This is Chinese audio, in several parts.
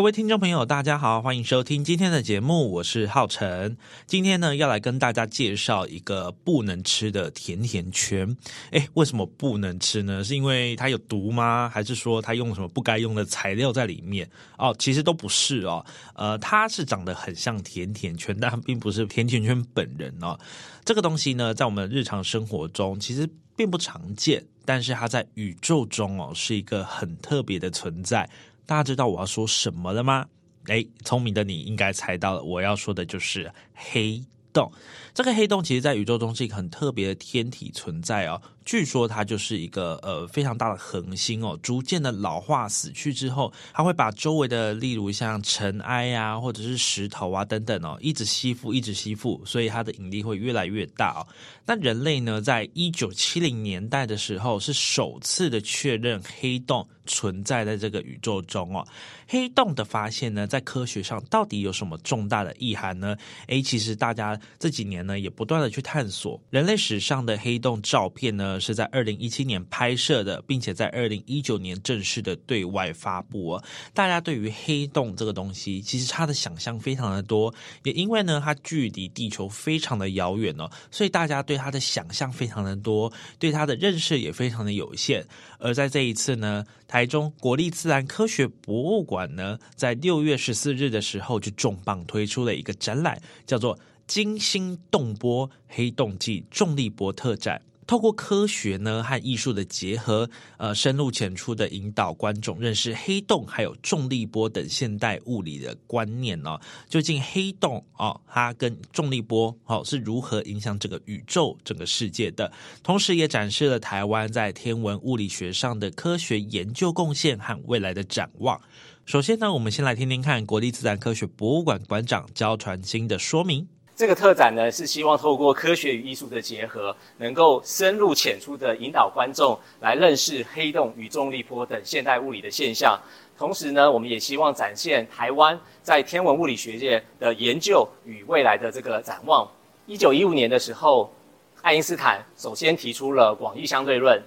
各位听众朋友，大家好，欢迎收听今天的节目，我是浩辰。今天呢，要来跟大家介绍一个不能吃的甜甜圈。诶，为什么不能吃呢？是因为它有毒吗？还是说它用什么不该用的材料在里面？哦，其实都不是哦。呃，它是长得很像甜甜圈，但并不是甜甜圈本人哦。这个东西呢，在我们日常生活中其实并不常见，但是它在宇宙中哦，是一个很特别的存在。大家知道我要说什么了吗？哎，聪明的你应该猜到了，我要说的就是黑洞。这个黑洞其实，在宇宙中是一个很特别的天体存在哦。据说它就是一个呃非常大的恒星哦，逐渐的老化死去之后，它会把周围的，例如像尘埃啊，或者是石头啊等等哦，一直吸附，一直吸附，所以它的引力会越来越大哦。那人类呢，在一九七零年代的时候，是首次的确认黑洞存在在这个宇宙中哦。黑洞的发现呢，在科学上到底有什么重大的意涵呢？诶，其实大家这几年呢，也不断的去探索人类史上的黑洞照片呢。是在二零一七年拍摄的，并且在二零一九年正式的对外发布。大家对于黑洞这个东西，其实它的想象非常的多，也因为呢，它距离地球非常的遥远哦，所以大家对它的想象非常的多，对它的认识也非常的有限。而在这一次呢，台中国立自然科学博物馆呢，在六月十四日的时候就重磅推出了一个展览，叫做《惊心动波黑洞暨重力波特展》。透过科学呢和艺术的结合，呃，深入浅出的引导观众认识黑洞还有重力波等现代物理的观念哦。究竟黑洞哦，它跟重力波哦是如何影响整个宇宙、整个世界的？同时也展示了台湾在天文物理学上的科学研究贡献和未来的展望。首先呢，我们先来听听看国立自然科学博物馆馆长焦传金的说明。这个特展呢，是希望透过科学与艺术的结合，能够深入浅出的引导观众来认识黑洞与重力波等现代物理的现象。同时呢，我们也希望展现台湾在天文物理学界的研究与未来的这个展望。一九一五年的时候，爱因斯坦首先提出了广义相对论，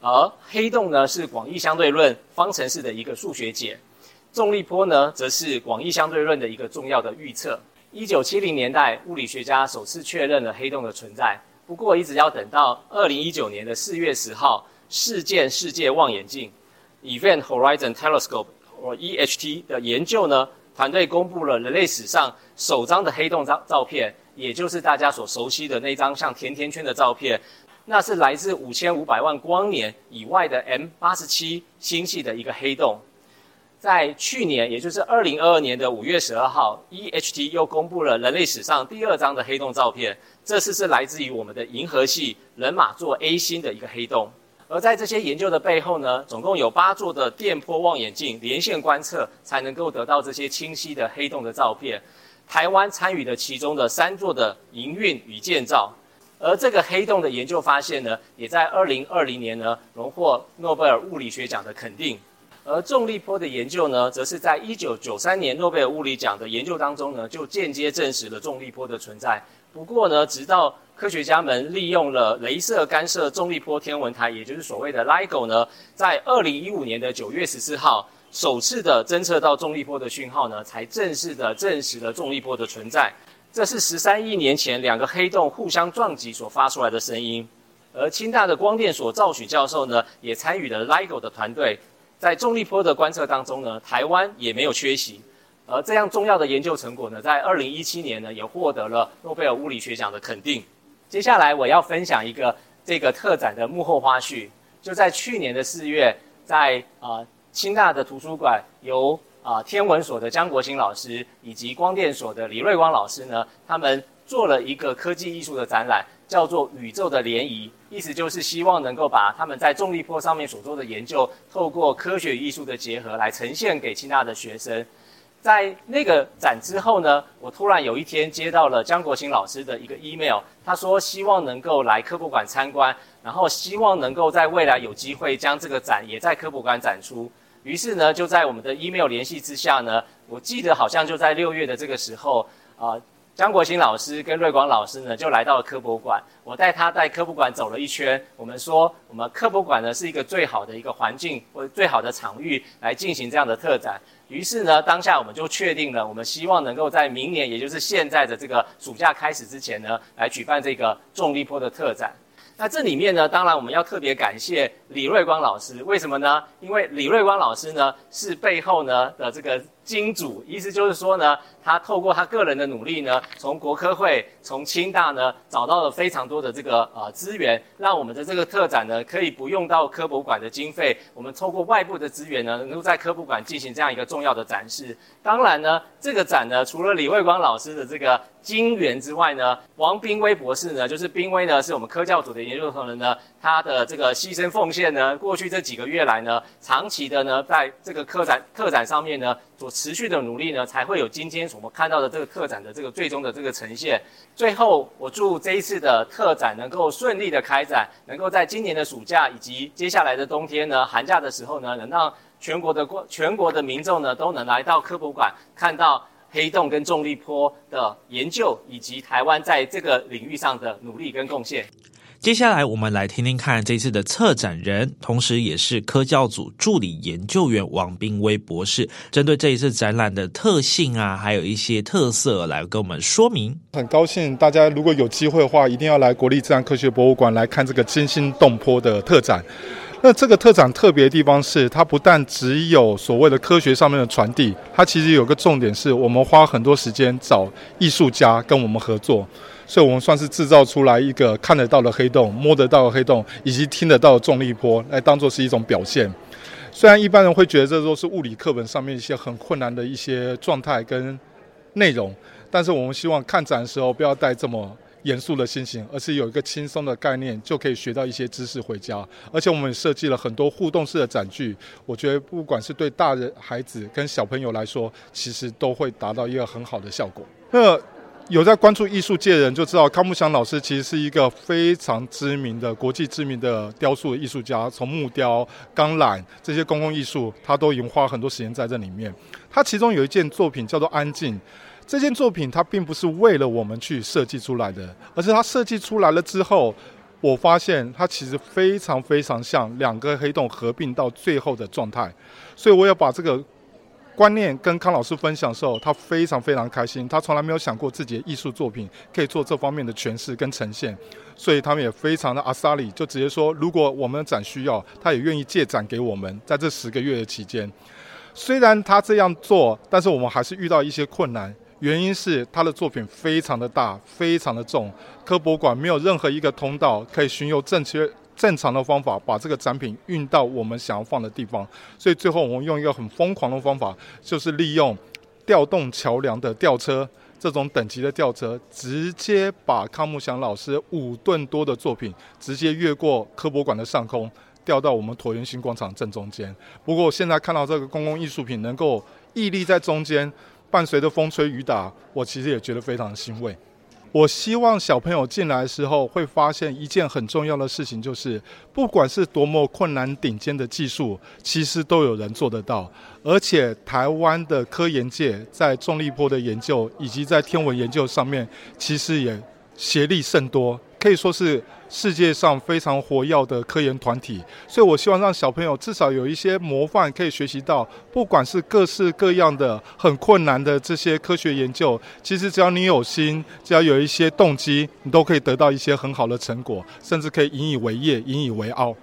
而黑洞呢是广义相对论方程式的一个数学解，重力波呢则是广义相对论的一个重要的预测。一九七零年代，物理学家首次确认了黑洞的存在。不过，一直要等到二零一九年的四月十号，事件视界望远镜 （Event Horizon Telescope，或 EHT） 的研究呢，团队公布了人类史上首张的黑洞照照片，也就是大家所熟悉的那张像甜甜圈的照片。那是来自五千五百万光年以外的 M 八十七星系的一个黑洞。在去年，也就是二零二二年的五月十二号，EHT 又公布了人类史上第二张的黑洞照片。这次是来自于我们的银河系人马座 A 星的一个黑洞。而在这些研究的背后呢，总共有八座的电波望远镜连线观测，才能够得到这些清晰的黑洞的照片。台湾参与了其中的三座的营运与建造。而这个黑洞的研究发现呢，也在二零二零年呢，荣获诺贝尔物理学奖的肯定。而重力波的研究呢，则是在一九九三年诺贝尔物理奖的研究当中呢，就间接证实了重力波的存在。不过呢，直到科学家们利用了雷射干涉重力波天文台，也就是所谓的 LIGO 呢，在二零一五年的九月十四号，首次的侦测到重力波的讯号呢，才正式的证实了重力波的存在。这是十三亿年前两个黑洞互相撞击所发出来的声音。而清大的光电所赵许教授呢，也参与了 LIGO 的团队。在重力波的观测当中呢，台湾也没有缺席，而这样重要的研究成果呢，在二零一七年呢，也获得了诺贝尔物理学奖的肯定。接下来我要分享一个这个特展的幕后花絮，就在去年的四月，在啊、清大的图书馆，由啊、天文所的江国兴老师以及光电所的李瑞光老师呢，他们做了一个科技艺术的展览。叫做宇宙的涟漪，意思就是希望能够把他们在重力波上面所做的研究，透过科学与艺术的结合来呈现给清大的学生。在那个展之后呢，我突然有一天接到了江国兴老师的一个 email，他说希望能够来科博馆参观，然后希望能够在未来有机会将这个展也在科博馆展出。于是呢，就在我们的 email 联系之下呢，我记得好像就在六月的这个时候，啊、江国兴老师跟瑞光老师呢就来到了科博馆，我带他在科博馆走了一圈，我们说我们科博馆呢是一个最好的一个环境或者最好的场域来进行这样的特展。于是呢，当下我们就确定了，我们希望能够在明年，也就是现在的这个暑假开始之前呢，来举办这个重力波的特展。那这里面呢，当然我们要特别感谢李瑞光老师，为什么呢？因为李瑞光老师呢是背后呢的这个金主，意思就是说呢，他透过他个人的努力呢，从国科会、从清大呢找到了非常多的这个呃资源，让我们的这个特展呢可以不用到科博馆的经费，我们透过外部的资源呢，能够在科博馆进行这样一个重要的展示。当然呢，这个展呢，除了李瑞光老师的这个金援之外呢，王斌威博士呢，就是斌威呢，是我们科教组的研究同仁呢，他的这个牺牲奉献呢，过去这几个月来呢，长期的呢，在这个科展特展上面呢，所持续的努力呢，才会有今天我们看到的这个特展的这个最终的这个呈现。最后，我祝这一次的特展能够顺利的开展，能够在今年的暑假以及接下来的冬天呢，寒假的时候呢，能让全国的全国的民众呢，都能来到科博馆看到。黑洞跟重力波的研究，以及台湾在这个领域上的努力跟贡献。接下来，我们来听听看这次的策展人，同时也是科教组助理研究员王斌威博士，针对这一次展览的特性啊，还有一些特色来跟我们说明。很高兴大家如果有机会的话，一定要来国立自然科学博物馆来看这个惊心动魄的特展。那这个特展特别的地方是，它不但只有所谓的科学上面的传递，它其实有个重点是，我们花很多时间找艺术家跟我们合作，所以我们算是制造出来一个看得到的黑洞、摸得到的黑洞，以及听得到的重力波，来当做是一种表现。虽然一般人会觉得这都是物理课本上面一些很困难的一些状态跟内容，但是我们希望看展的时候不要带这么。严肃的心情，而是有一个轻松的概念，就可以学到一些知识回家。而且我们也设计了很多互动式的展具，我觉得不管是对大人、孩子跟小朋友来说，其实都会达到一个很好的效果。那有在关注艺术界的人就知道，康木祥老师其实是一个非常知名的国际知名的雕塑艺术家，从木雕、钢缆这些公共艺术，他都已经花很多时间在这里面。他其中有一件作品叫做《安静》。这件作品它并不是为了我们去设计出来的，而是它设计出来了之后，我发现它其实非常非常像两个黑洞合并到最后的状态。所以我要把这个观念跟康老师分享的时候，他非常非常开心。他从来没有想过自己的艺术作品可以做这方面的诠释跟呈现，所以他们也非常的阿萨里，就直接说，如果我们的展需要，他也愿意借展给我们。在这十个月的期间，虽然他这样做，但是我们还是遇到一些困难。原因是他的作品非常的大，非常的重，科博馆没有任何一个通道可以巡游正确正常的方法把这个展品运到我们想要放的地方，所以最后我们用一个很疯狂的方法，就是利用调动桥梁的吊车这种等级的吊车，直接把康木祥老师五吨多的作品直接越过科博馆的上空，吊到我们椭圆形广场正中间。不过现在看到这个公共艺术品能够屹立在中间。伴随着风吹雨打，我其实也觉得非常欣慰。我希望小朋友进来的时候会发现一件很重要的事情，就是不管是多么困难顶尖的技术，其实都有人做得到。而且台湾的科研界在重力波的研究以及在天文研究上面，其实也协力甚多。可以说是世界上非常活跃的科研团体，所以我希望让小朋友至少有一些模范可以学习到。不管是各式各样的很困难的这些科学研究，其实只要你有心，只要有一些动机，你都可以得到一些很好的成果，甚至可以引以为业、引以为傲。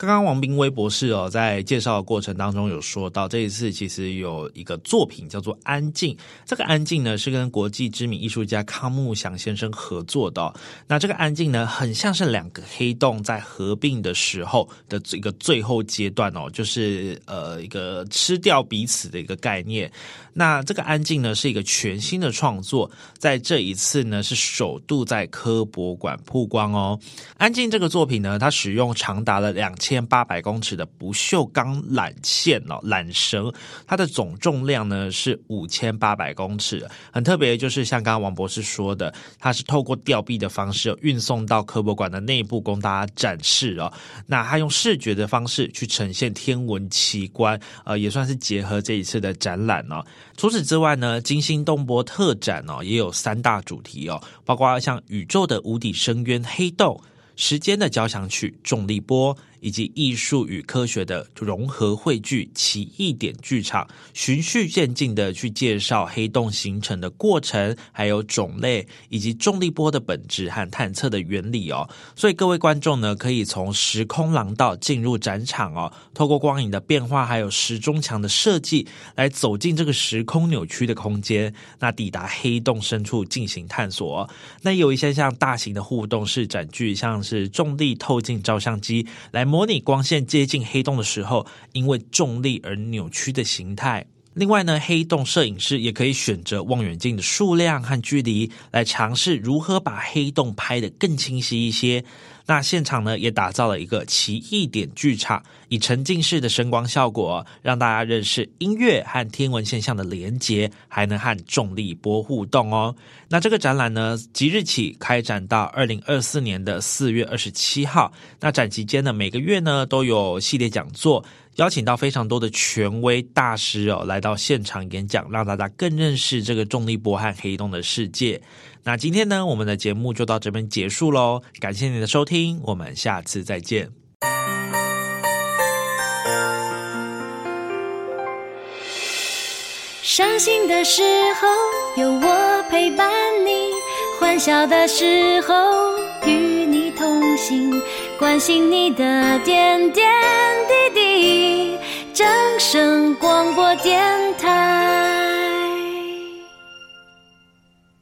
刚刚王斌威博士哦，在介绍的过程当中有说到，这一次其实有一个作品叫做《安静》。这个《安静》呢是跟国际知名艺术家康木祥先生合作的。那这个《安静》呢，很像是两个黑洞在合并的时候的一个最后阶段哦，就是呃一个吃掉彼此的一个概念。那这个《安静》呢是一个全新的创作，在这一次呢是首度在科博馆曝光哦。《安静》这个作品呢，它使用长达了两千。千八百公尺的不锈钢缆线哦，缆绳，它的总重量呢是五千八百公尺。很特别，就是像刚刚王博士说的，它是透过吊臂的方式运送到科博馆的内部，供大家展示哦。那它用视觉的方式去呈现天文奇观，呃，也算是结合这一次的展览哦。除此之外呢，惊心动魄特展哦，也有三大主题哦，包括像宇宙的无底深渊、黑洞、时间的交响曲、重力波。以及艺术与科学的融合汇聚奇异点剧场，循序渐进的去介绍黑洞形成的过程，还有种类，以及重力波的本质和探测的原理哦。所以各位观众呢，可以从时空廊道进入展场哦，透过光影的变化，还有时钟墙的设计，来走进这个时空扭曲的空间，那抵达黑洞深处进行探索。那有一些像大型的互动式展具，像是重力透镜照相机来。模拟光线接近黑洞的时候，因为重力而扭曲的形态。另外呢，黑洞摄影师也可以选择望远镜的数量和距离，来尝试如何把黑洞拍得更清晰一些。那现场呢，也打造了一个奇异点剧场，以沉浸式的声光效果，让大家认识音乐和天文现象的连结，还能和重力波互动哦。那这个展览呢，即日起开展到二零二四年的四月二十七号。那展期间呢，每个月呢都有系列讲座，邀请到非常多的权威大师哦，来到现场演讲，让大家更认识这个重力波和黑洞的世界。那今天呢，我们的节目就到这边结束喽，感谢您的收听，我们下次再见。伤心的时候有我陪伴你，欢笑的时候与你同行，关心你的点点滴滴，掌声广播电台。